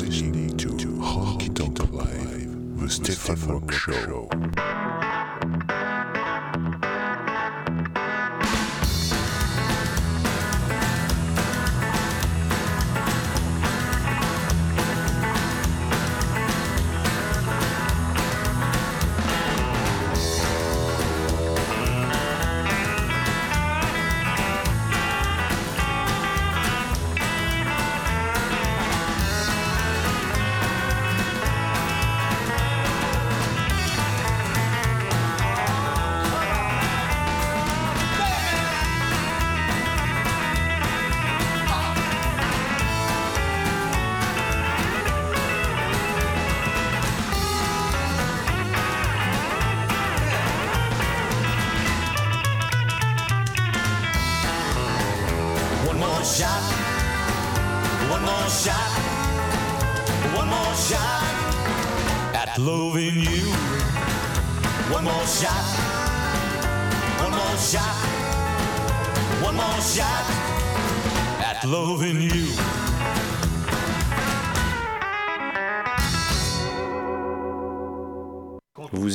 Listening to Honky Tonk Live, the Stefan Rock Show.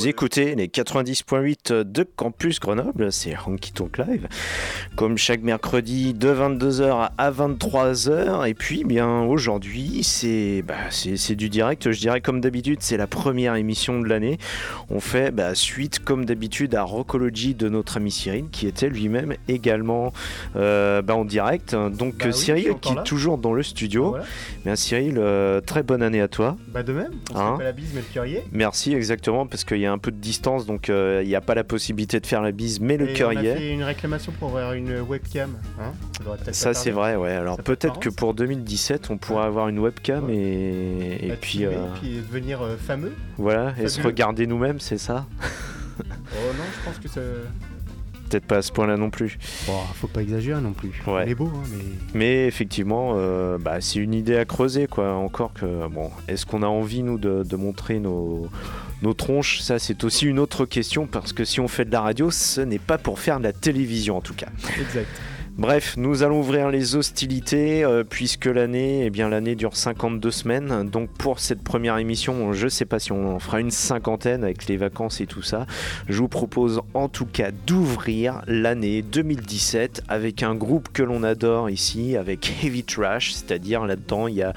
Vous écoutez les 90.8 de Campus Grenoble, c'est Honky Tonk Live, comme chaque mercredi de 22h à 23h. Et puis, bien aujourd'hui, c'est bah, c'est du direct. Je dirais comme d'habitude, c'est la première émission de l'année. On fait bah, suite, comme d'habitude, à Rockology de notre ami Cyril, qui était lui-même également euh, bah, en direct. Donc, oui, Cyril, qui est toujours dans le studio. Voilà. Bien, Cyril, euh, très bonne année à toi. Bah de même, on Hein la bise mais le curier. Merci, exactement, parce qu'il y a un peu de distance, donc euh, il n'y a pas la possibilité de faire la bise, mais le Et cœur y est. fait une réclamation pour avoir une webcam. Hein Ça c'est vrai, ouais. Alors peut-être être que pour 2017, on pourra avoir une webcam et, et Être puis euh, puis devenir euh, fameux. voilà, et se regarder nous-mêmes, c'est ça Oh non, je pense que ça. Peut-être pas à ce point-là non plus. Bon, faut pas exagérer non plus. Ouais. Il est beau, hein, mais. Mais effectivement, euh, bah, c'est une idée à creuser, quoi. Encore que, bon, est-ce qu'on a envie, nous, de, de montrer nos, nos tronches Ça, c'est aussi une autre question, parce que si on fait de la radio, ce n'est pas pour faire de la télévision, en tout cas. Exact. Bref, nous allons ouvrir les hostilités euh, puisque l'année, eh bien l'année dure 52 semaines. Donc pour cette première émission, je sais pas si on en fera une cinquantaine avec les vacances et tout ça. Je vous propose en tout cas d'ouvrir l'année 2017 avec un groupe que l'on adore ici, avec Heavy Trash, c'est-à-dire là-dedans il y a,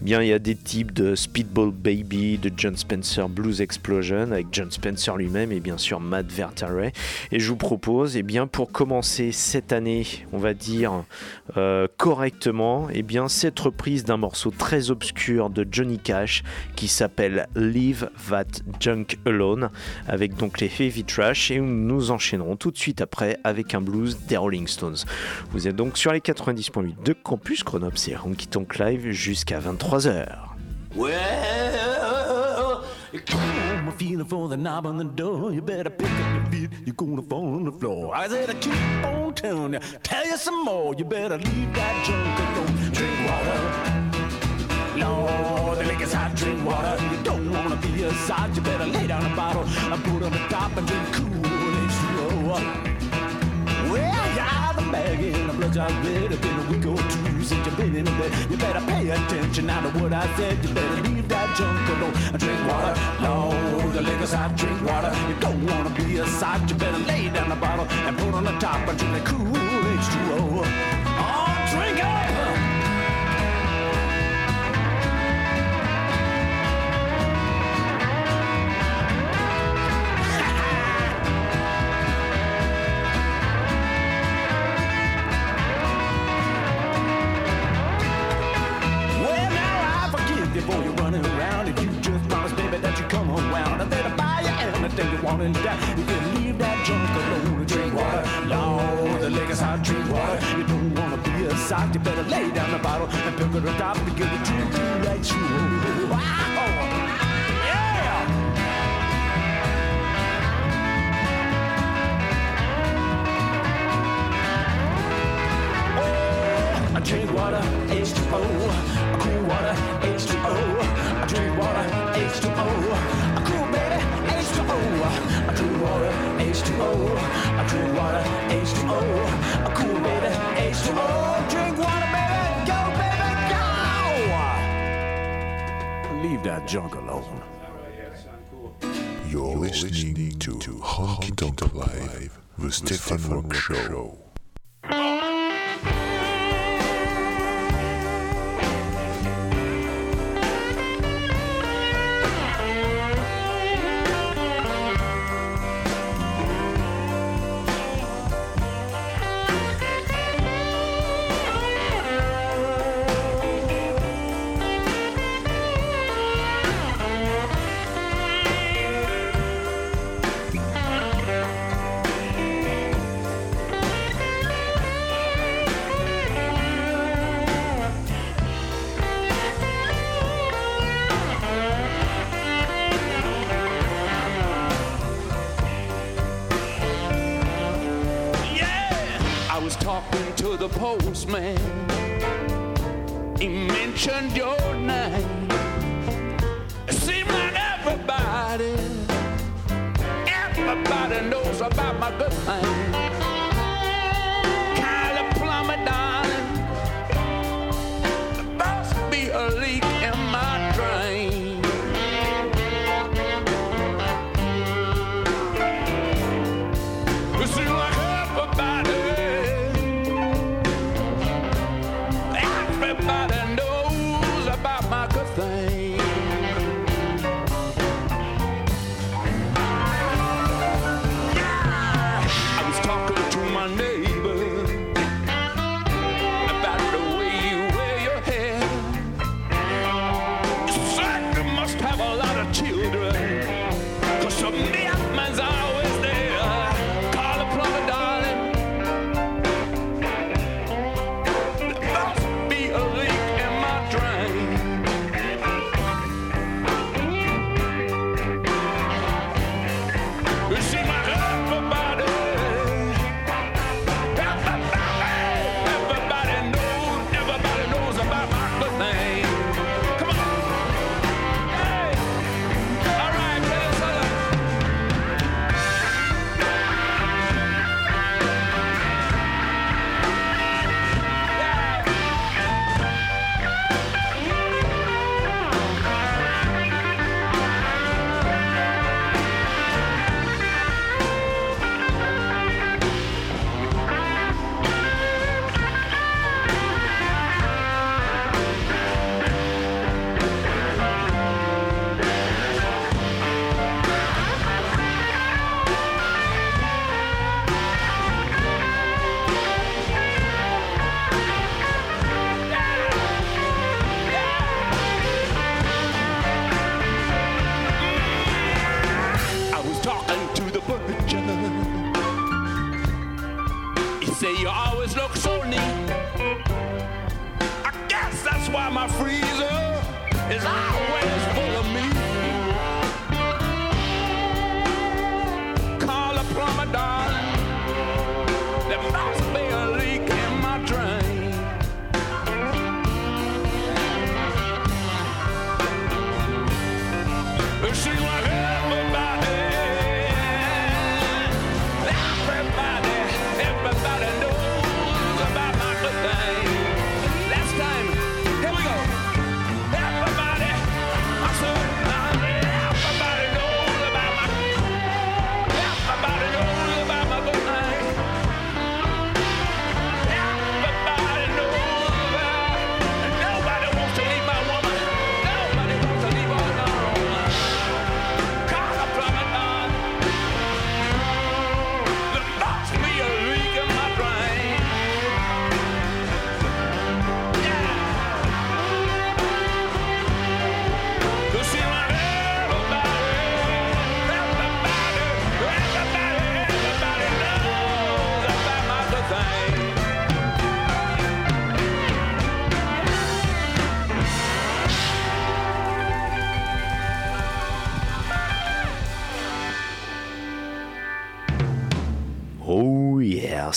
eh bien il y a des types de Speedball Baby, de John Spencer Blues Explosion avec John Spencer lui-même et bien sûr Matt Vertare. Et je vous propose, eh bien, pour commencer cette année, on va dire euh, correctement, eh cette reprise d'un morceau très obscur de Johnny Cash qui s'appelle Leave That Junk Alone, avec donc les Heavy Trash, et nous enchaînerons tout de suite après avec un blues des Rolling Stones. Vous êtes donc sur les 90.8 de Campus Grenoble, c'est Honky Tonk Live jusqu'à 23h. Well, a feeling for the knob on the door. You better pick up your feet. You're gonna fall on the floor. I said, I keep on telling you, tell you some more. You better leave that junk alone. Drink water. Lord, the liquor's hot. Drink water. You don't wanna be a. You better lay down a bottle. I put on the top and drink cool It's been a week or two since you've been in bed. You better pay attention now to what I said. You better leave that junk alone and drink water. No, the liquor's hot, drink water. You don't wanna be a sight. You better lay down the bottle and put on the top and drink the cool H2O. the postman. He mentioned your name. It seemed like everybody, everybody knows about my good man.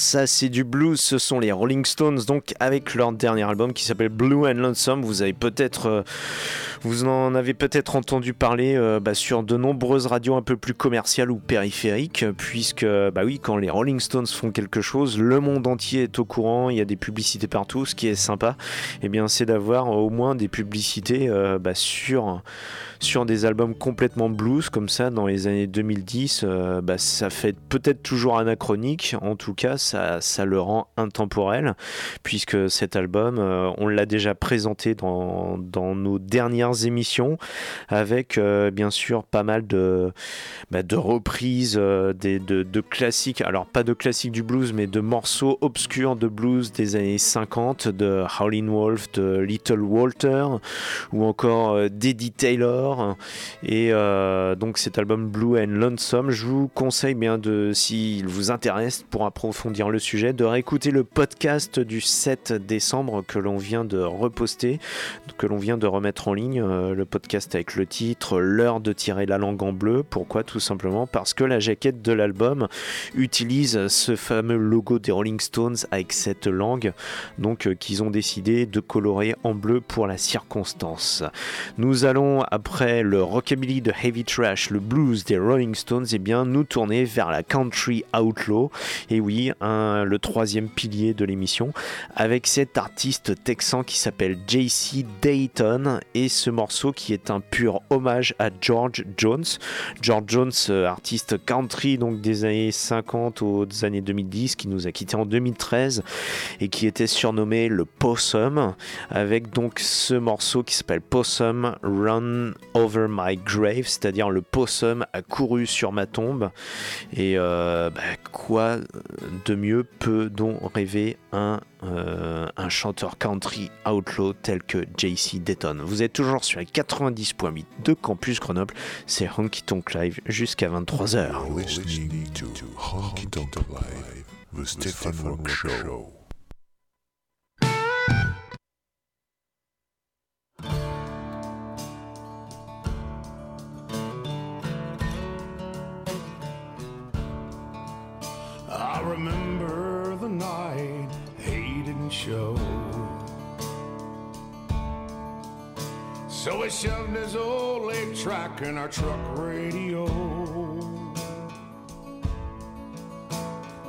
Ça c'est du blues, ce sont les Rolling Stones, donc avec leur dernier album qui s'appelle Blue and Lonesome. Vous avez peut-être, euh, vous en avez peut-être entendu parler euh, bah, sur de nombreuses radios un peu plus commerciales ou périphériques, puisque bah oui, quand les Rolling Stones font quelque chose, le monde entier est au courant. Il y a des publicités partout. Ce qui est sympa, eh bien, c'est d'avoir au moins des publicités euh, bah, sur sur des albums complètement blues comme ça dans les années 2010, euh, bah, ça fait peut-être toujours anachronique, en tout cas ça, ça le rend intemporel, puisque cet album, euh, on l'a déjà présenté dans, dans, nos dernières émissions, avec euh, bien sûr pas mal de, bah, de reprises des, de, de, classiques, alors pas de classiques du blues, mais de morceaux obscurs de blues des années 50, de Howlin' Wolf, de Little Walter, ou encore d'Eddie Taylor, et euh, donc cet album Blue and Lonesome, je vous conseille bien de, s'il vous intéresse pour approfondir le sujet, de réécouter le podcast du 7 décembre que l'on vient de reposter, que l'on vient de remettre en ligne, euh, le podcast avec le titre L'heure de tirer la langue en bleu. Pourquoi? Tout simplement parce que la jaquette de l'album utilise ce fameux logo des Rolling Stones avec cette langue, donc euh, qu'ils ont décidé de colorer en bleu pour la circonstance. Nous allons après après le rockabilly de Heavy Trash, le blues des Rolling Stones, et eh bien nous tourner vers la country outlaw. Et oui, le troisième pilier de l'émission, avec cet artiste texan qui s'appelle JC Dayton et ce morceau qui est un pur hommage à George Jones. George Jones, euh, artiste country donc des années 50 aux années 2010, qui nous a quitté en 2013 et qui était surnommé le Possum, avec donc ce morceau qui s'appelle Possum Run Over My Grave, c'est-à-dire le possum a couru sur ma tombe. Et euh, bah, quoi de mieux peut donc rêver un, euh, un chanteur country outlaw tel que JC Dayton? Vous êtes toujours sur les 90.8 de Campus Grenoble, c'est Honky Tonk Live jusqu'à 23h. remember So we shoved his old eight track in our truck radio.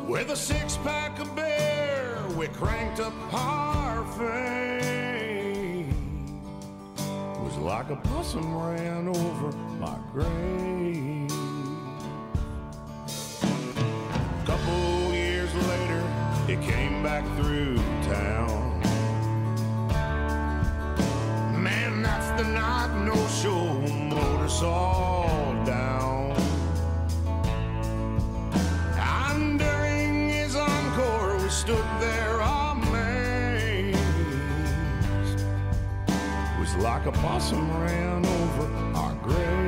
With a six pack of beer, we cranked up Parfait. It was like a possum ran over my grave. Couple years later, it came back through town. That's the night no show motor all down. And during his encore, we stood there amazed. It was like a possum ran over our grave.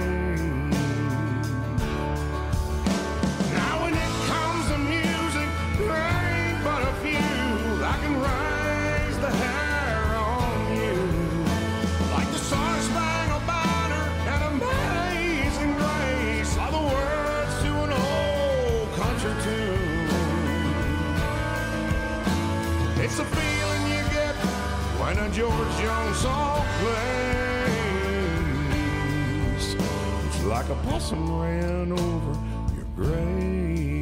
George Young song plays. It's like a possum ran over your grave.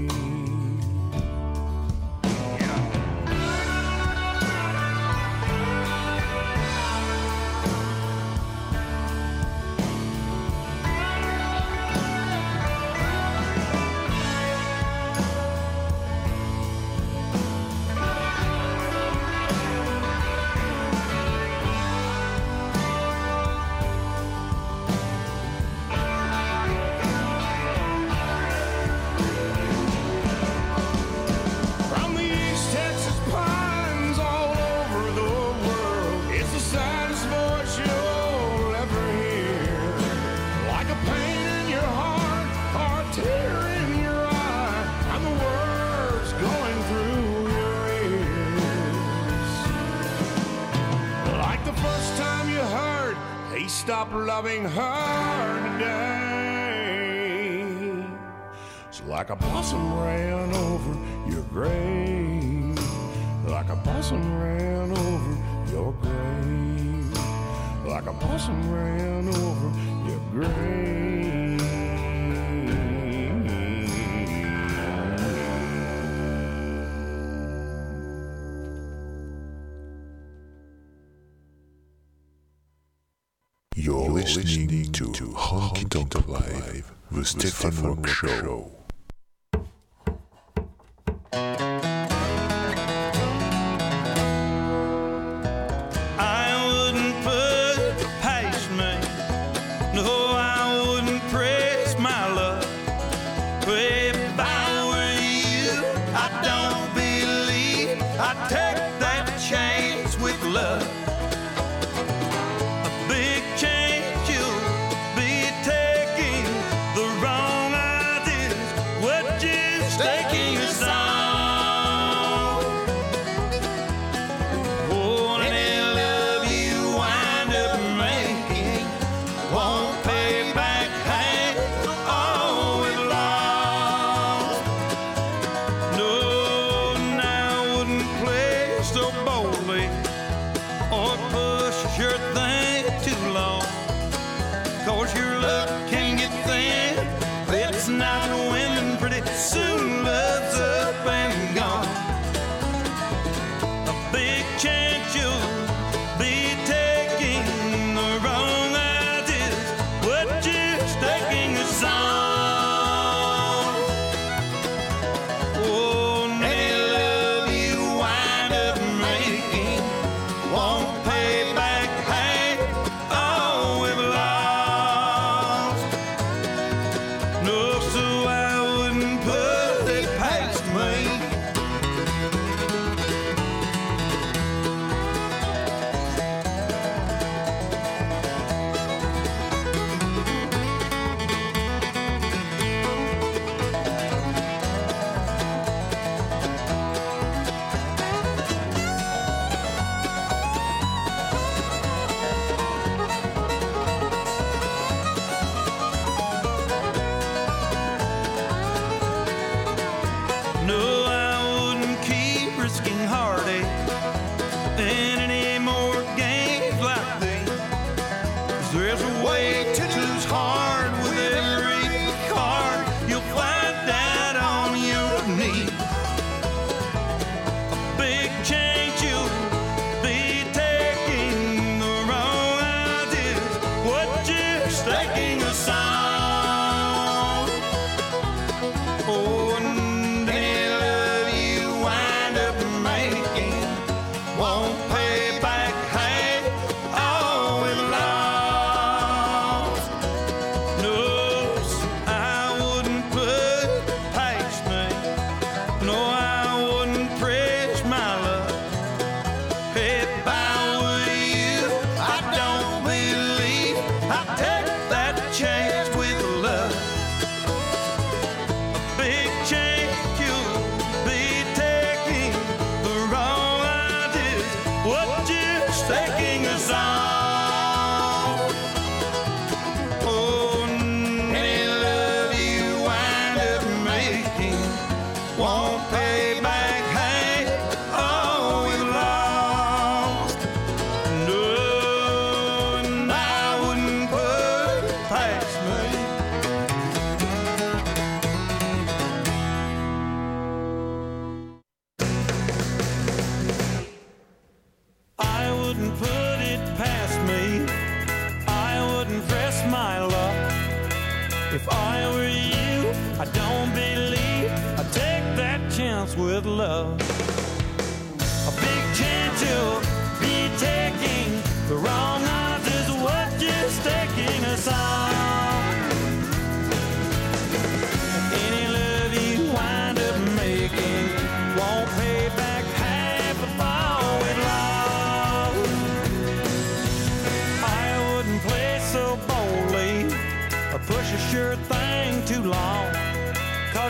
Instant of Life, The Stefan Rock Show.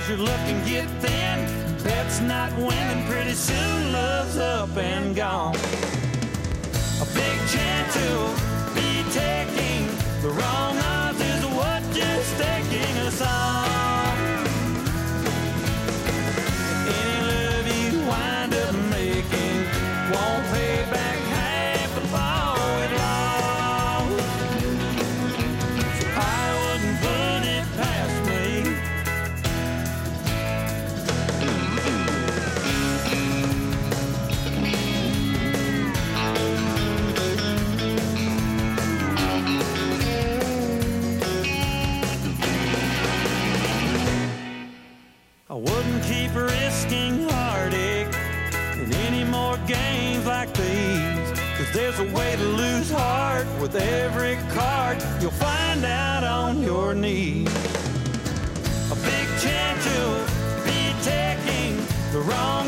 Cause you're looking get thin. Bet's not winning. Pretty soon love's up and gone. A big chance to be taking the wrong odds is what just taking us on. heartache in any more games like these. Cause there's a way to lose heart with every card you'll find out on your knees. A big chance you'll be taking the wrong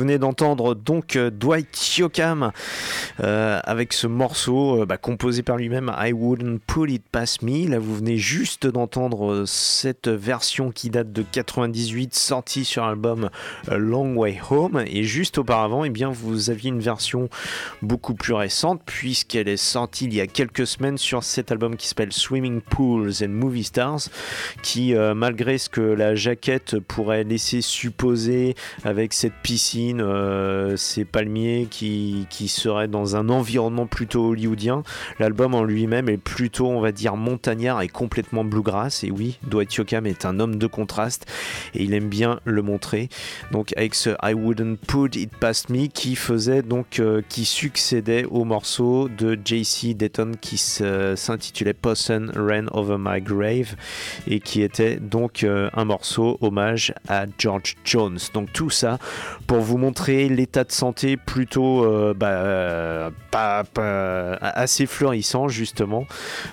venez d'entendre donc euh, Dwight Yoakam euh, avec ce morceau euh, bah, composé par lui-même I Wouldn't Put It Past Me. Là vous venez juste d'entendre cette version qui date de 98 sortie sur l'album Long Way Home et juste auparavant eh bien vous aviez une version beaucoup plus récente puisqu'elle est sortie il y a quelques semaines sur cet album qui s'appelle Swimming Pools and Movie Stars qui malgré ce que la jaquette pourrait laisser supposer avec cette piscine, euh, ces palmiers qui, qui seraient dans un environnement plutôt hollywoodien. L'album en lui-même est plutôt, on va dire, montagnard et complètement bluegrass. Et oui, Dwight Yoakam est un homme de contraste et il aime bien le montrer. Donc avec ce I Wouldn't Put It Past Me qui faisait donc euh, qui succédait au morceau de JC Dayton qui se- s'intitulait Possum Ran Over My Grave et qui était donc euh, un morceau hommage à George Jones. Donc tout ça pour vous montrer l'état de santé plutôt euh, bah, euh, pas- assez florissant justement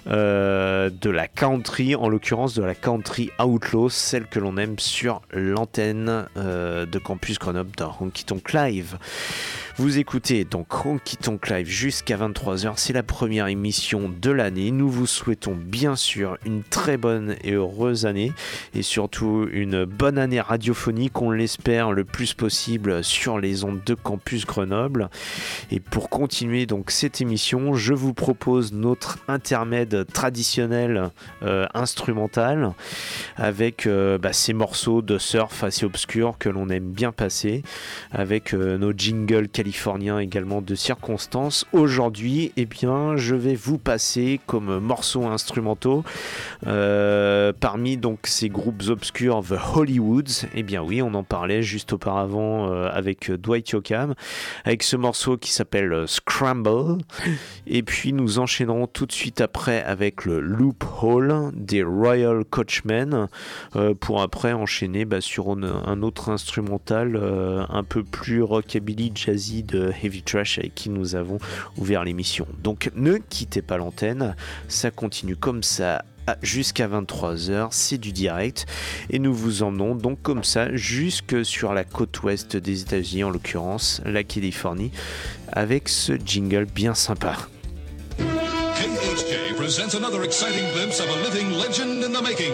euh, de la country, en l'occurrence de la country outlaw, celle que l'on aime sur l'antenne euh, de Campus Grenoble dans Honky Tonk Live. Vous écoutez donc Honky Tonk Live jusqu'à 23h, c'est la première émission de l'année. Nous vous souhaitons bien sûr une très bonne et heureuse année et surtout une bonne année radiophonique, on l'espère le plus possible sur les ondes de Campus Grenoble. Et pour continuer donc cette émission, je vous propose notre intermède traditionnel euh, instrumental avec euh, bah, ces morceaux de surf assez obscurs que l'on aime bien passer, avec euh, nos jingles californiens également de circonstances. Aujourd'hui, eh bien, je vais vous passer comme morceaux instrumentaux euh, parmi donc ces groupes obscurs The Hollywoods. Eh bien oui, on en parlait juste auparavant euh, avec Dwight Yoakam, avec ce morceau qui s'appelle Scramble. Et puis nous enchaînerons tout de suite après avec le Loophole des Royal Coachmen euh, pour après enchaîner bah, sur un, autre instrumental un peu plus rockabilly jazzy de Heavy Trash avec qui nous avons ouvert l'émission. Donc ne quittez pas l'antenne, ça continue comme ça jusqu'à 23h, c'est du direct et nous vous emmenons donc comme ça jusque sur la côte ouest des États-Unis, en l'occurrence la Californie, avec ce jingle bien sympa. Presents another exciting glimpse of a living legend in the making.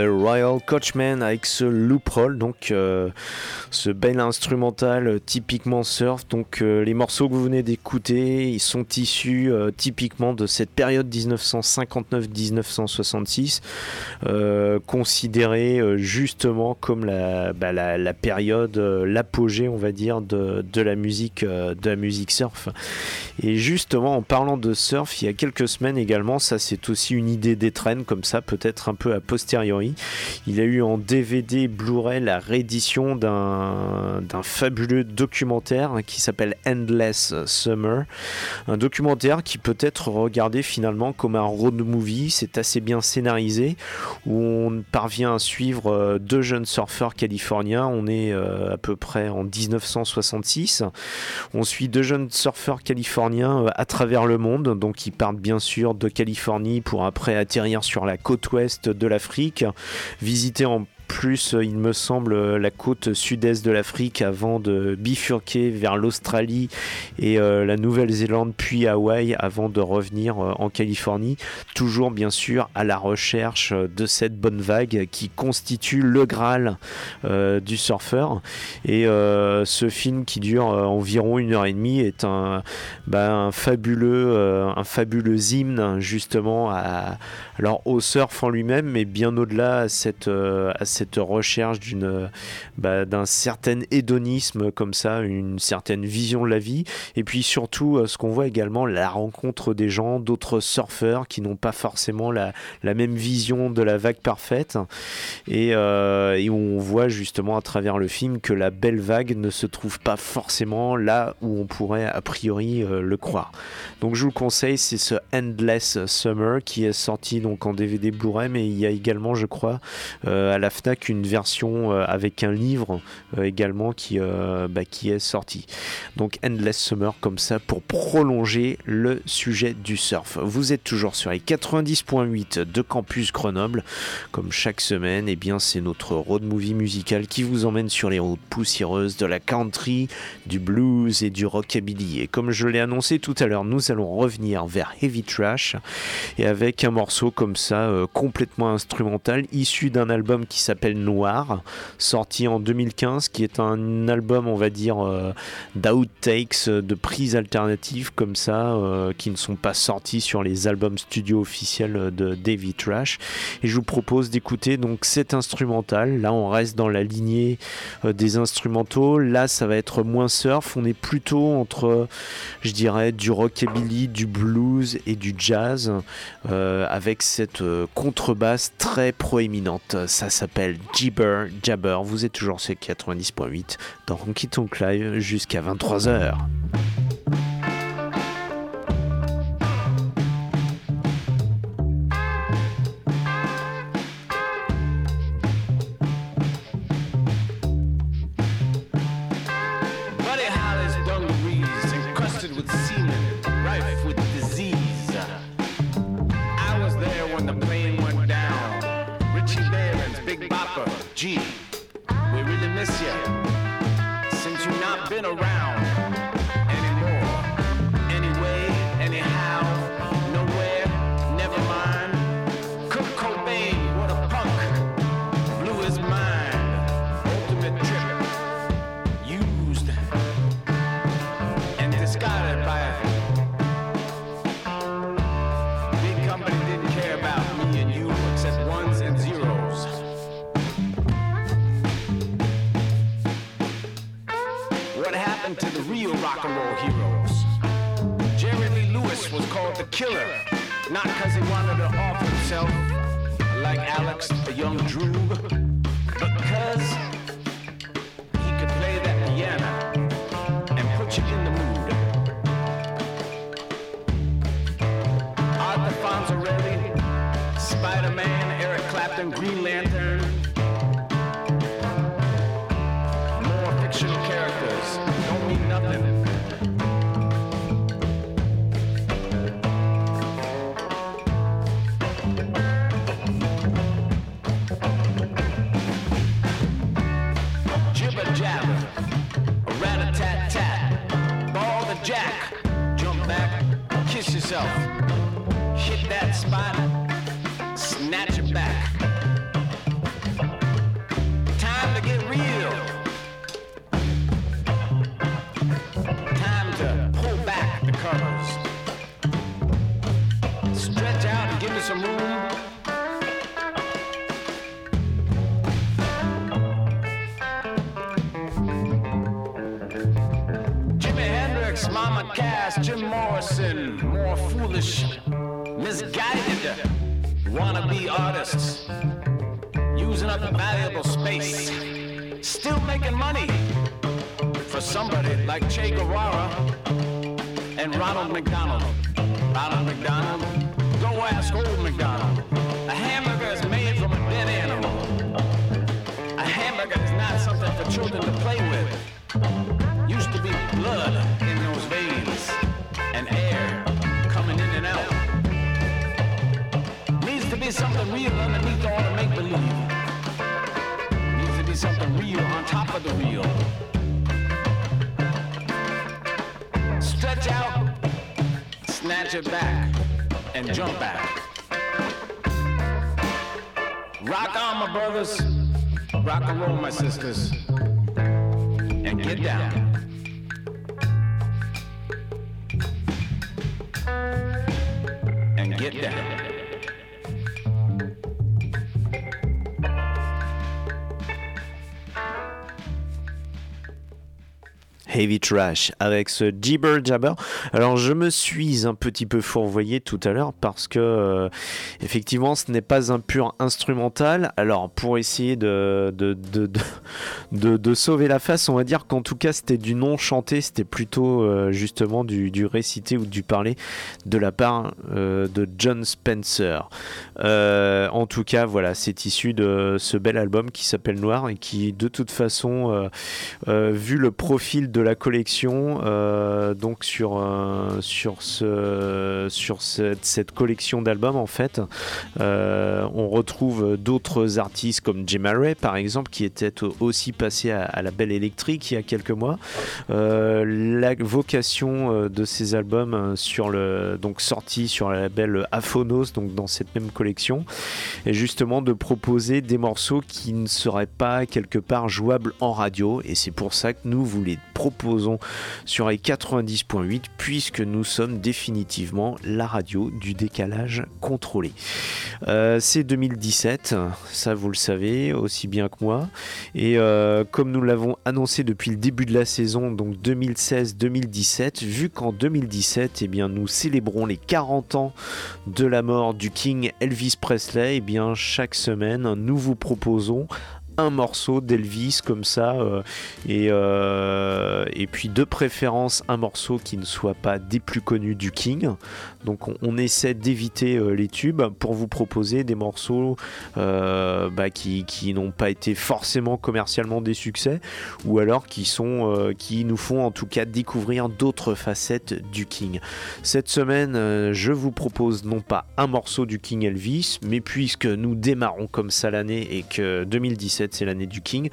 The Royal Coachman avec ce loop roll, donc euh, ce bel instrumental typiquement surf. Donc euh, les morceaux que vous venez d'écouter, ils sont issus euh, typiquement de cette période 1959-1966, considérée justement comme la, bah, période, l'apogée, on va dire, de, de la musique, de la musique surf. Et justement, en parlant de surf, il y a quelques semaines également, ça c'est aussi une idée des traînes comme ça, peut-être un peu a posteriori. Il a eu en DVD Blu-ray la réédition d'un fabuleux documentaire qui s'appelle Endless Summer. Un documentaire qui peut être regardé finalement comme un road movie. C'est assez bien scénarisé où on parvient à suivre euh, deux jeunes surfeurs californiens. On est euh, à peu près en 1966. On suit deux jeunes surfeurs californiens euh, à travers le monde. Donc ils partent bien sûr de Californie pour après atterrir sur la côte ouest de l'Afrique visiter en plus, il me semble, la côte sud-est de l'Afrique avant de bifurquer vers l'Australie et euh, la Nouvelle-Zélande, puis Hawaï avant de revenir euh, en Californie. Toujours, bien sûr, à la recherche de cette bonne vague qui constitue le Graal euh, du surfeur. Et ce film qui dure environ une heure et demie est un, bah, un fabuleux, hymne justement à, alors au surf en lui-même, mais bien au-delà à cette cette recherche d'une bah, d'un certain hédonisme comme ça, une certaine vision de la vie, et puis surtout euh, ce qu'on voit également, la rencontre des gens, d'autres surfeurs qui n'ont pas forcément la, la, même vision de la vague parfaite, et, euh, on voit justement à travers le film que la belle vague ne se trouve pas forcément là où on pourrait a priori euh, le croire. Donc je vous le conseille, c'est ce Endless Summer qui est sorti donc en DVD Blu-ray, mais il y a également, je crois, à la FNAC Nasdaq une version euh, avec un livre euh, également qui, euh, bah, qui est sorti. Donc Endless Summer comme ça pour prolonger le sujet du surf. Vous êtes toujours sur les 90.8 de Campus Grenoble. Comme chaque semaine, et bien c'est notre road movie musical qui vous emmène sur les routes poussiéreuses de la country, du blues et du rockabilly. Et comme je l'ai annoncé tout à l'heure, nous allons revenir vers Heavy Trash et avec un morceau comme ça complètement instrumental issu d'un album qui s'appelle Noir, sorti en 2015, qui est un album, on va dire, euh, d'outtakes, euh, de prises alternatives comme ça, euh, qui ne sont pas sortis sur les albums studio officiels de Davy Trash. Et je vous propose d'écouter donc cet instrumental. Là, on reste dans la lignée euh, des instrumentaux. Là, ça va être moins surf. On est plutôt entre, je dirais, du rockabilly, du blues et du jazz, euh, avec cette euh, contrebasse très proéminente. Ça s'appelle Jibber Jabber. Vous êtes toujours sur 90.8 dans Honky Tonk Live jusqu'à 23h. G. We really miss you since you've not been around rock and roll heroes? Jerry Lee Lewis was called the killer, not because he wanted to off himself like Alex, the young Droog, but because he could play that piano and put you in the mood. Arthur Fonzarelli, Spider-Man, Eric Clapton, Green Lantern. Yourself, hit that spot, wannabe artists, using up valuable space, still making money for somebody like Che Guevara and Ronald McDonald. Ronald McDonald, go ask old McDonald. A hamburger is made from a dead animal. A hamburger is not something for children to play with used to be blood in those veins be something real underneath all the make believe. Needs to be something real on top of the real. Stretch out, snatch it back, and jump back. Rock on, my brothers. Rock and roll, my sisters. And get down. And get down. Heavy Trash avec ce Jibber Jabber. Alors je me suis un petit peu fourvoyé tout à l'heure parce que euh, effectivement ce n'est pas un pur instrumental. Alors pour essayer de, de, de, de, sauver la face, on va dire qu'en tout cas c'était du non chanté, c'était plutôt euh, justement du, du récité ou du parler de la part euh, de John Spencer. En tout cas voilà, c'est issu de ce bel album qui s'appelle Noir et qui de toute façon... vu le profil de la collection, euh, donc sur, euh, sur, ce, sur cette, cette collection d'albums, en fait, euh, on retrouve d'autres artistes comme Jim Ray, par exemple, qui était au- aussi passé à, la Belle Électrique il y a quelques mois. La vocation de ces albums sur le, donc sortis sur la label Aphonos, donc dans cette même collection, est justement de proposer des morceaux qui ne seraient pas quelque part jouables en radio et c'est pour ça que nous vous les proposons sur les 90.8 puisque nous sommes définitivement la radio du décalage contrôlé. Euh, c'est 2017, ça vous le savez aussi bien que moi et euh, comme nous l'avons annoncé depuis le début de la saison donc 2016-2017 vu qu'en 2017 eh bien nous célébrons les 40 ans de la mort du King Elvis Presley, eh bien chaque semaine nous vous proposons un morceau d'Elvis comme ça euh, et, euh, et puis de préférence un morceau qui ne soit pas des plus connus du King. Donc on, essaie d'éviter euh, les tubes pour vous proposer des morceaux bah, qui, qui n'ont pas été forcément commercialement des succès ou alors qui sont qui nous font en tout cas découvrir d'autres facettes du King. Cette semaine, je vous propose non pas un morceau du King Elvis, mais puisque nous démarrons comme ça l'année et que 2017 c'est l'année du King,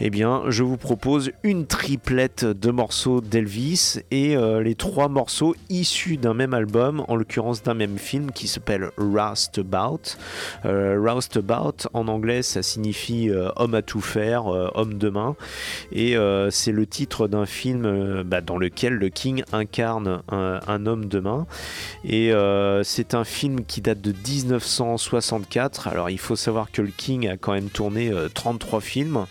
eh bien je vous propose une triplette de morceaux d'Elvis et euh, les trois morceaux issus d'un même album, en l'occurrence d'un même film qui s'appelle Roustabout. Euh, Roustabout en anglais ça signifie euh, homme à tout faire, homme de main, et c'est le titre d'un film bah, dans lequel le King incarne un, homme de main. Et c'est un film qui date de 1964. Alors il faut savoir que le King a quand même tourné 33 films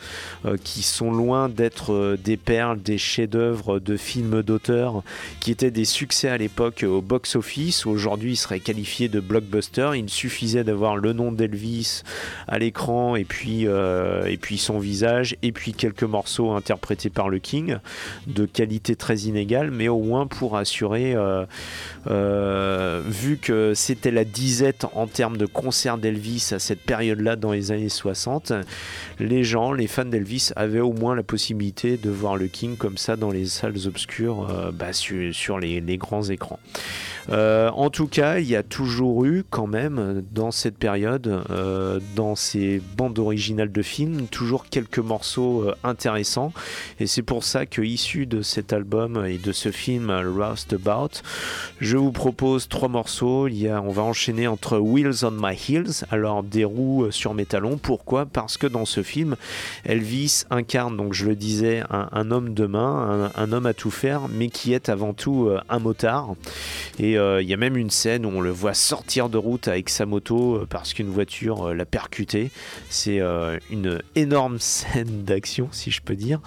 euh, qui sont loin d'être euh, des perles, des chefs-d'œuvre de films d'auteur qui étaient des succès à l'époque au box-office. Aujourd'hui, ils seraient qualifiés de blockbuster. Il suffisait d'avoir le nom d'Elvis à l'écran et puis euh, et puis son visage et puis quelques morceaux interprétés par le King de qualité très inégale, mais au moins pour assurer, vu que c'était la disette en termes de concerts d'Elvis à cette période-là dans les années 60, les gens, les fans d'Elvis avaient au moins la possibilité de voir le King comme ça dans les salles obscures euh, bah, sur, les grands écrans. Euh, en tout cas, il y a toujours eu quand même dans cette période, euh, dans ces bandes originales de films, toujours quelques morceaux euh, intéressants. Et c'est pour ça que issu de cet album et de ce film Roustabout, je vous propose trois morceaux. Il y a, on va enchaîner entre Wheels on My Heels, alors des roues sur mes talons. Pourquoi? Parce que dans ce film, Elvis incarne, donc je le disais, un, homme de main, un, homme à tout faire, mais qui est avant tout un motard. Euh, il y a même une scène où on le voit sortir de route avec sa moto euh, parce qu'une voiture euh, l'a percuté. C'est une énorme scène d'action, si je peux dire.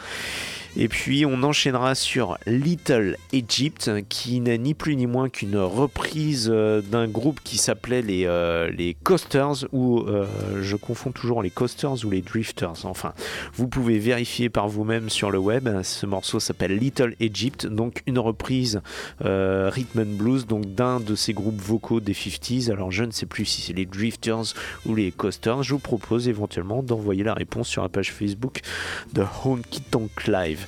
Et puis on enchaînera sur Little Egypt, qui n'est ni plus ni moins qu'une reprise euh, d'un groupe qui s'appelait les, euh, les Coasters, ou euh, je confonds toujours les Coasters ou les Drifters. Enfin, vous pouvez vérifier par vous-même sur le web. Ce morceau s'appelle Little Egypt, donc une reprise rhythm and blues, donc d'un de ces groupes vocaux des 50s. Alors je ne sais plus si c'est les Drifters ou les Coasters. Je vous propose éventuellement d'envoyer la réponse sur la page Facebook de Honky Tonk Live.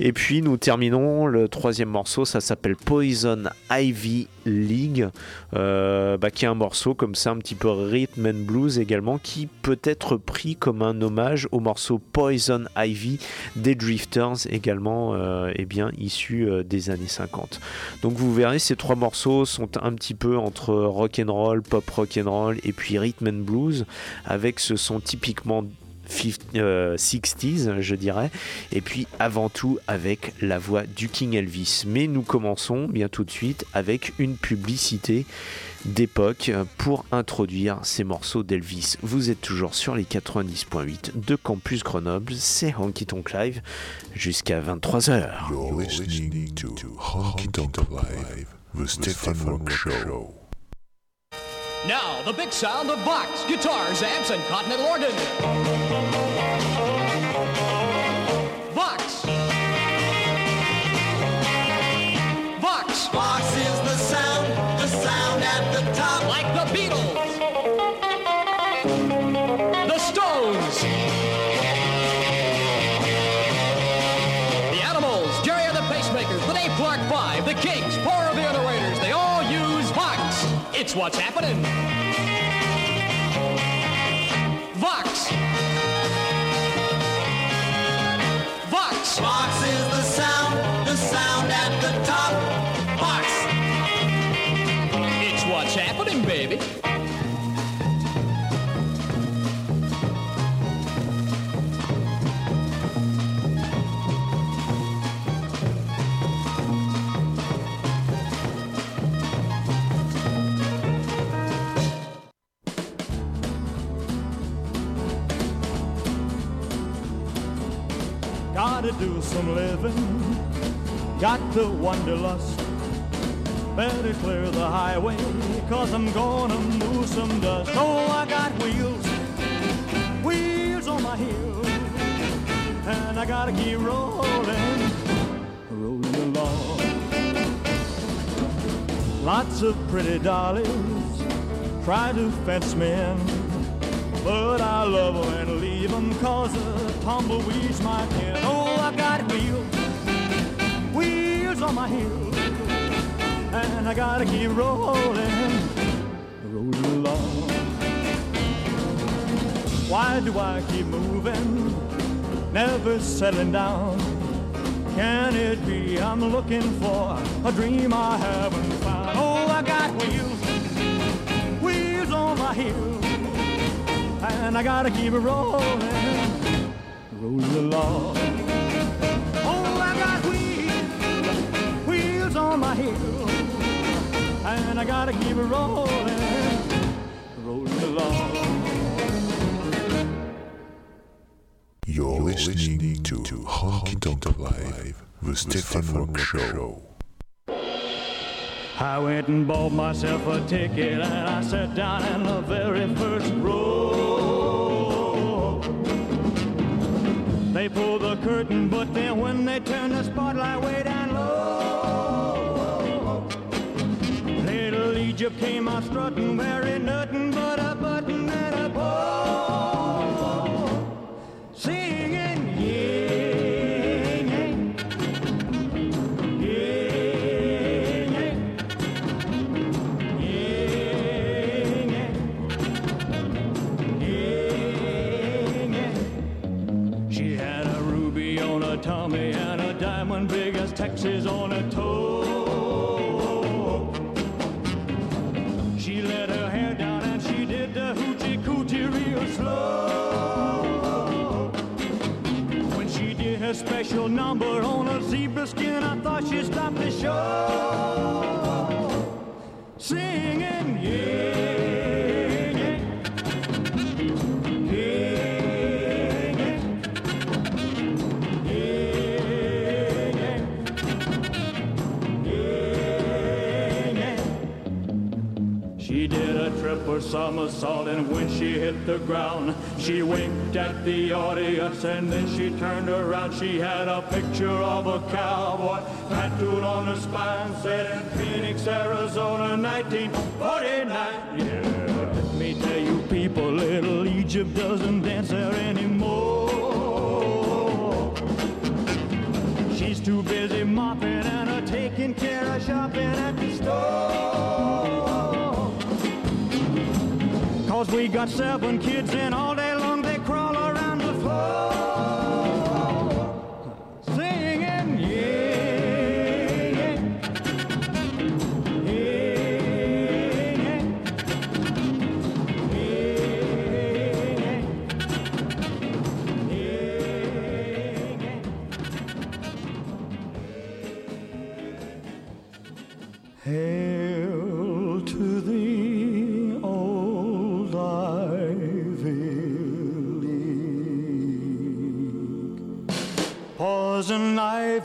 Et puis nous terminons le troisième morceau, ça s'appelle Poison Ivy League, euh, bah, qui est un morceau comme ça, un petit peu rhythm and blues également, qui peut être pris comme un hommage au morceau Poison Ivy des Drifters, également euh, eh bien, issu euh, des années 50. Donc vous verrez, ces trois morceaux sont un petit peu entre rock and roll, pop rock and roll et puis rhythm and blues, avec ce son typiquement fif- euh, 60s, je dirais. Et puis avant tout avec la voix du King Elvis. Mais nous commençons bien tout de suite avec une publicité d'époque pour introduire ces morceaux d'Elvis. Vous êtes toujours sur les 90.8 de Campus Grenoble, c'est Honky Tonk Live jusqu'à 23h. You're listening to Honky Tonk Live, the Show. Now, the big sound of box, guitars, amps, and continental organ. Vox. Vox. It's what's happening. Vox. Vox. Box Gotta do some living, got the wanderlust. Better clear the highway, cause I'm gonna move some dust. Oh, I got wheels, wheels on my heels, and I gotta keep rolling, rolling along. Lots of pretty dollies try to fence me in, but I love 'em and leave 'em cause the tumbleweeds might in. Oh, wheels, wheels on my heels, and I gotta keep rolling, rolling along. Why do I keep moving, never settling down? Can it be I'm looking for a dream I haven't found? Oh, I got wheels, wheels on my heels, and I gotta keep rolling, rolling along. On my heels, and I gotta keep it rolling, rolling along. You're listening to Honky Tonk Live, the Stefan Rock Show. I went and bought myself a ticket and I sat down in the very first row. They pulled the curtain, but then when they turned the spotlight way down low, Egypt came out strutting, wearing nothing but a button and a bow, singing, yeah, yeah, yeah, yeah. She had a ruby on her tummy and a diamond big as Texas on number on a zebra skin, I thought she stopped the show. Singing, yeah, yeah. She did a triple somersault and when she hit the ground, she winked at the audience and then she turned around. She had a picture of a cowboy tattooed on her spine, said in Phoenix, Arizona, 1949. Yeah, let me tell you people, little Egypt doesn't dance there anymore. She's too busy mopping and taking care of shopping at the store. Cause we got seven kids and all day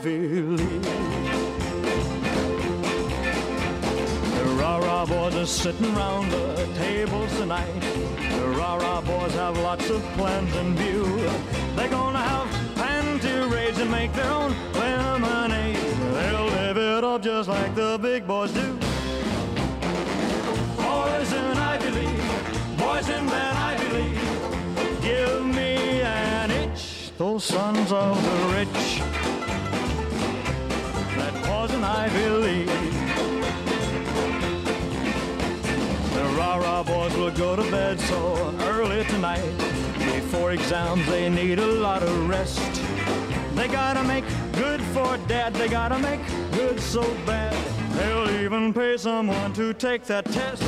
League. The rah-rah boys are sitting round the tables tonight. The rah-rah boys have lots of plans in view. They're gonna have panty and make their own lemonade. They'll live it up just like the big boys do. Boys in Ivy League, boys in that Ivy League, give me an itch. Those sons of the rich poison Ivy League. The rah-rah boys will go to bed so early tonight. Before exams, they need a lot of rest. They gotta make good for dad. They gotta make good so bad. They'll even pay someone to take that test.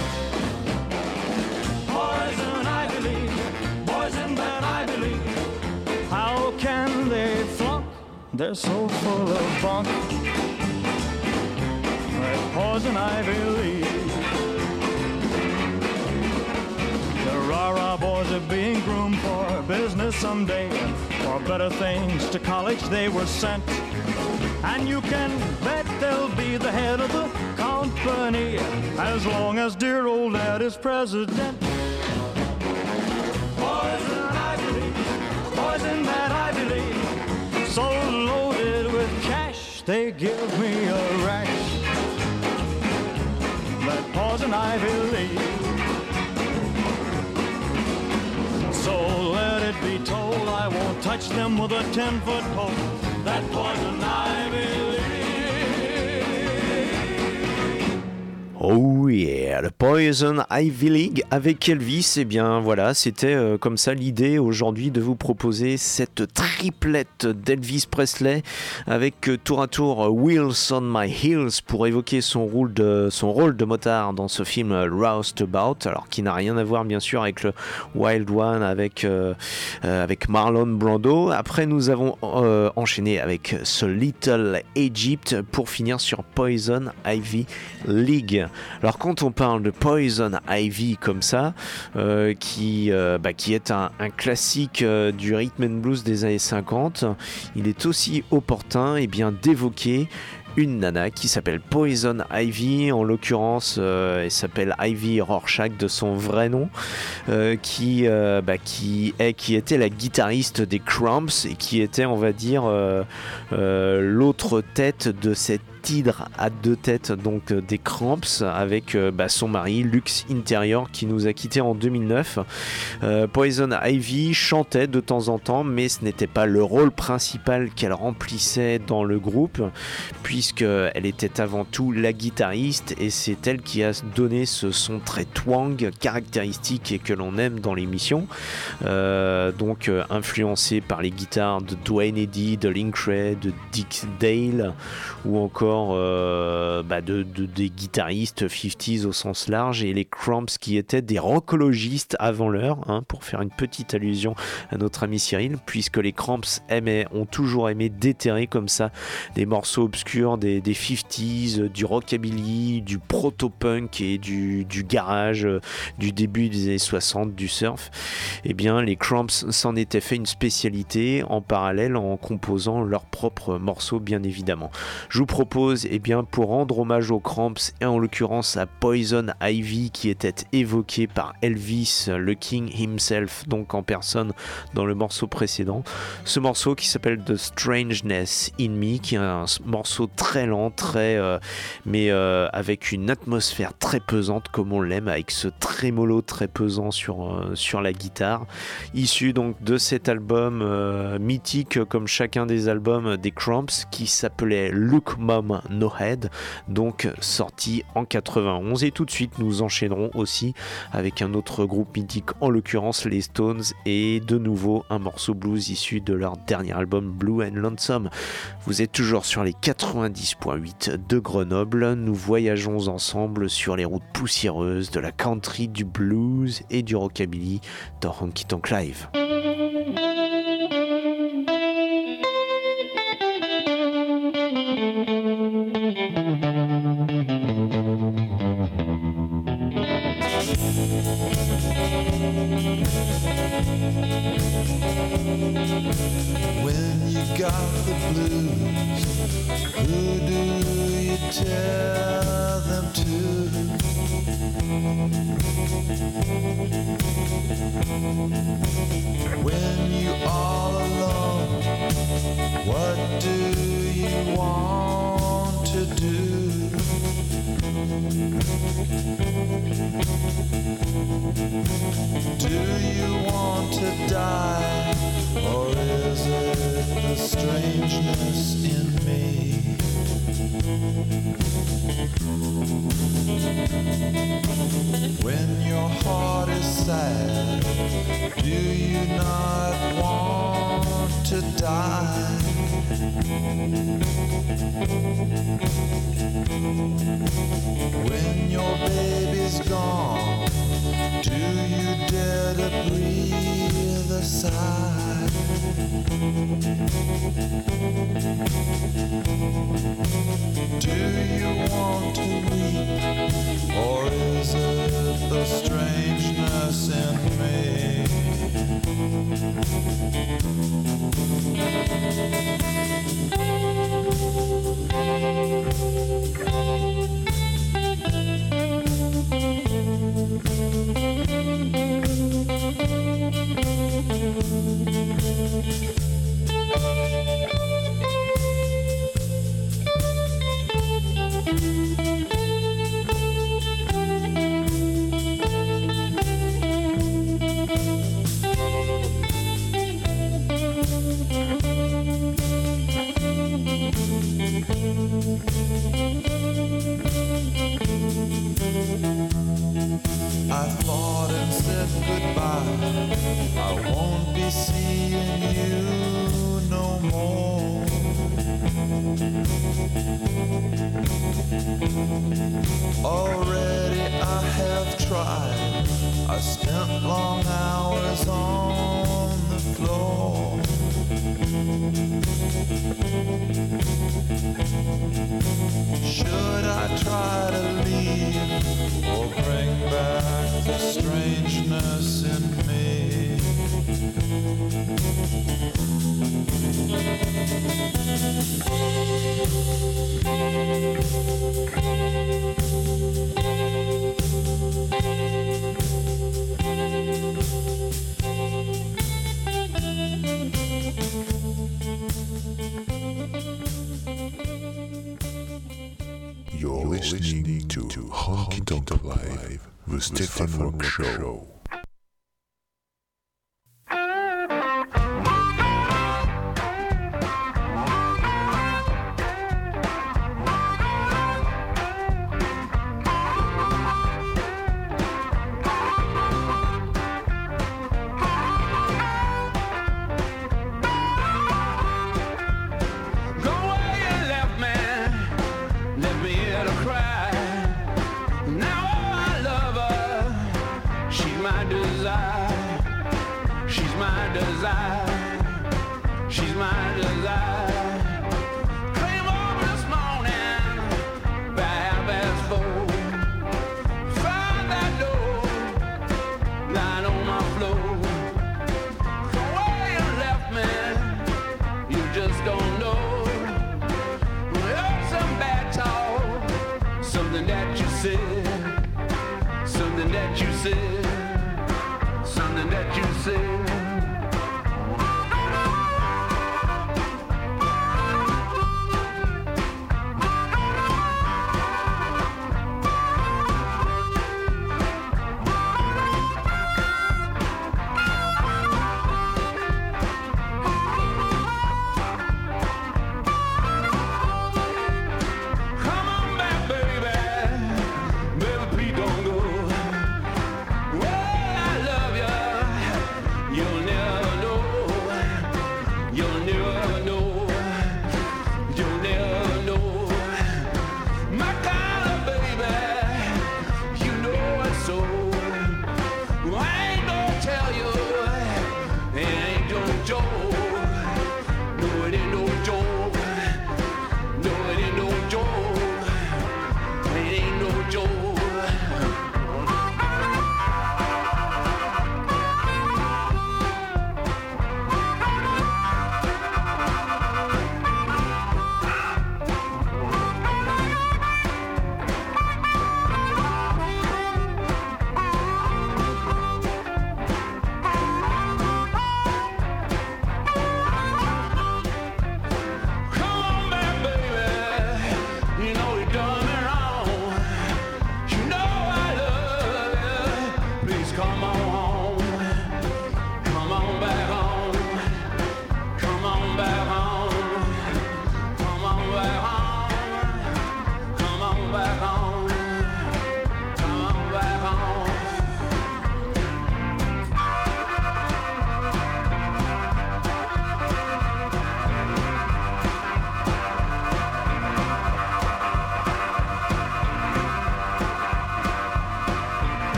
Ivy League, boys in that Ivy League. How can they flunk? They're so full of bunk. Poison Ivy League. The rah-rah boys are being groomed for business someday. For better things to college they were sent. And you can bet they'll be the head of the company as long as dear old dad is president. Poison Ivy League, boys that Ivy League, so loaded with cash they give me a rash. That poison Ivy League. So let it be told I won't touch them with a ten foot pole. That poison Ivy League. Oh yeah, le Poison Ivy League avec Elvis, et bien voilà, c'était euh, comme ça l'idée aujourd'hui de vous proposer cette triplette d'Elvis Presley avec euh, tour à tour euh, Wheels on My Heels pour évoquer son rôle de, motard dans ce film euh, Roustabout, alors qui n'a rien à voir bien sûr avec le Wild One avec, avec Marlon Brando. Après nous avons enchaîné avec ce Little Egypt pour finir sur Poison Ivy League. Alors quand on parle de Poison Ivy comme ça, euh, qui, euh, bah, qui est un, classique euh, du rhythm and blues des années 50, il est aussi opportun et bien d'évoquer une nana qui s'appelle Poison Ivy, en l'occurrence elle s'appelle Ivy Rorschach de son vrai nom, qui, bah, qui, était la guitariste des Cramps et qui était on va dire l'autre tête de cette hydre à deux têtes donc euh, des Cramps avec euh, bah, son mari Lux Interior qui nous a quitté en 2009 Euh, Poison Ivy chantait de temps en temps mais ce n'était pas le rôle principal qu'elle remplissait dans le groupe puisque elle était avant tout la guitariste et c'est elle qui a donné ce son très twang caractéristique et que l'on aime dans l'émission. Donc influencé par les guitares de Dwayne Eddy, de Link Ray, de Dick Dale ou encore euh, bah, de, de- des guitaristes 50s au sens large et les Cramps qui étaient des rockologistes avant l'heure, hein, pour faire une petite allusion à notre ami Cyril, puisque les Cramps aimaient, ont toujours aimé déterrer comme ça des morceaux obscurs des, des 50s, euh, du rockabilly, du proto-punk et du, du garage euh, du début des années 60, du surf. Eh bien, les Cramps s'en étaient fait une spécialité en parallèle en composant leurs propres morceaux, bien évidemment. Je vous propose, eh bien, pour rendre hommage aux Cramps et en l'occurrence à Poison Ivy qui était évoqué par Elvis, le King himself, donc en personne dans le morceau précédent, ce morceau qui s'appelle The Strangeness in Me, qui est un morceau très lent, très, euh, mais euh, avec une atmosphère très pesante comme on l'aime, avec ce trémolo très pesant sur, euh, la guitare, issu donc de cet album mythique comme chacun des albums des Cramps qui s'appelait Look Mom No Head, donc sorti en 91 et tout de suite nous enchaînerons aussi avec un autre groupe mythique en l'occurrence les Stones et de nouveau un morceau blues issu de leur dernier album Blue and Lonesome. Vous êtes toujours sur les 90.8 de Grenoble, nous voyageons ensemble sur les routes poussiéreuses de la country, du blues et du rockabilly dans Honky Tonk Live. The Stefan Rock Show. Desire,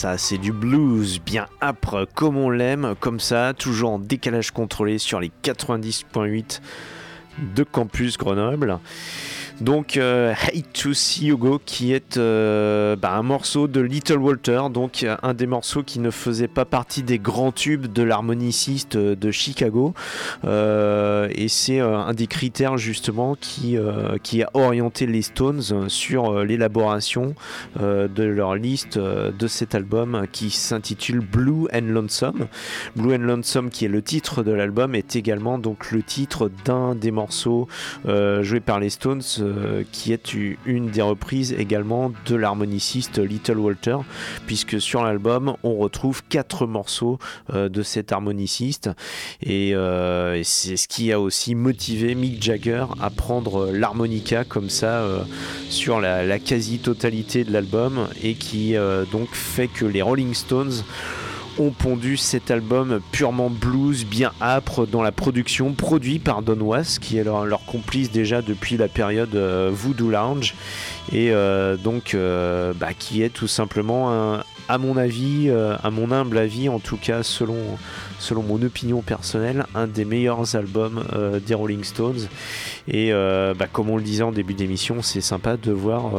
ça, c'est du blues bien âpre comme on l'aime, comme ça, toujours en décalage contrôlé sur les 90.8 de Campus Grenoble. Donc euh, Hate to See You Go qui est euh, bah, un morceau de Little Walter, donc euh, un des morceaux qui ne faisait pas partie des grands tubes de l'harmoniciste de Chicago. et c'est un des critères justement qui, qui a orienté les Stones sur l'élaboration de leur liste de cet album qui s'intitule Blue and Lonesome. Blue and Lonesome qui est le titre de l'album est également donc le titre d'un des morceaux joués par les Stones euh, qui est une des reprises également de l'harmoniciste Little Walter, puisque sur l'album on retrouve quatre morceaux euh, de cet harmoniciste, euh, et, c'est ce qui a aussi motivé Mick Jagger à prendre l'harmonica comme ça sur la, la quasi-totalité de l'album, et qui donc fait que les Rolling Stones ont pondu cet album purement blues, bien âpre dans la production, produit par Don Was, qui est leur, complice déjà depuis la période euh, Voodoo Lounge, et euh, donc euh, bah, qui est tout simplement, à mon avis, à mon humble avis, en tout cas selon, selon mon opinion personnelle, un des meilleurs albums des Rolling Stones. Et bah, comme on le disait en début d'émission, c'est sympa de voir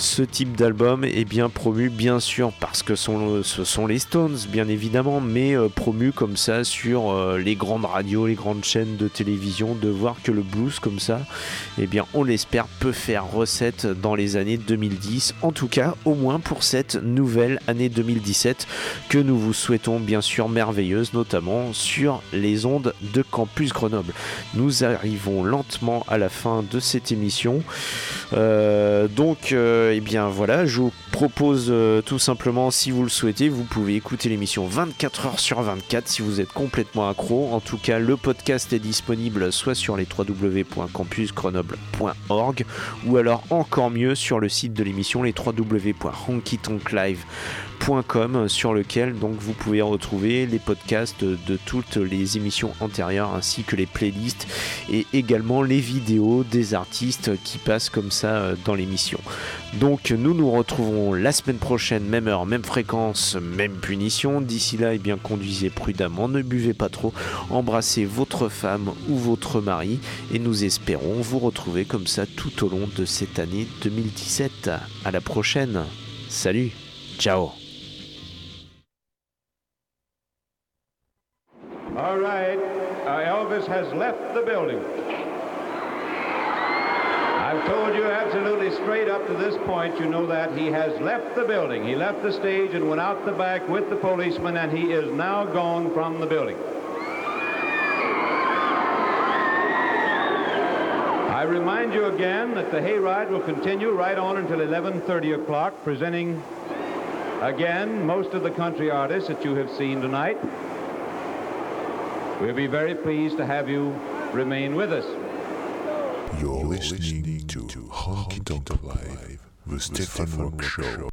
ce type d'album est bien promu, bien sûr, parce que ce sont les Stones, bien évidemment, mais euh, promu comme ça sur euh, les grandes radios, les grandes chaînes de télévision, de voir que le blues comme ça, eh bien, on l'espère, peut faire recette dans les années 2010, en tout cas, au moins pour cette nouvelle année 2017 que nous vous souhaitons bien sûr merveilleuse, notamment sur les ondes de Campus Grenoble. Nous arrivons lentement à la fin de cette émission, euh, donc et eh bien voilà, je vous propose euh, tout simplement, si vous le souhaitez, vous pouvez écouter l'émission 24 heures sur 24 si vous êtes complètement accro. En tout cas, le podcast est disponible soit sur les www.campusgrenoble.org ou alors encore mieux sur le site de l'émission les www.honkytonklive.com sur lequel donc vous pouvez retrouver les podcasts de toutes les émissions antérieures ainsi que les playlists et également les vidéos des artistes qui passent comme ça euh, dans l'émission. Donc nous nous retrouvons la semaine prochaine, même heure, même fréquence, même punition. D'ici là, eh bien conduisez prudemment, ne buvez pas trop, embrassez votre femme ou votre mari et nous espérons vous retrouver comme ça tout au long de cette année 2017. À la prochaine. Salut. Ciao. All right. Uh, Elvis has left the building. I've told you absolutely straight up to this point, you know that he has left the building. He left the stage and went out the back with the policeman, and he is now gone from the building. I remind you again that the hayride will continue right on until 11.30 o'clock, presenting again most of the country artists that you have seen tonight. We'll be very pleased to have you remain with us. You're listening to Honky Tonk Live, the Stefan Rock Show.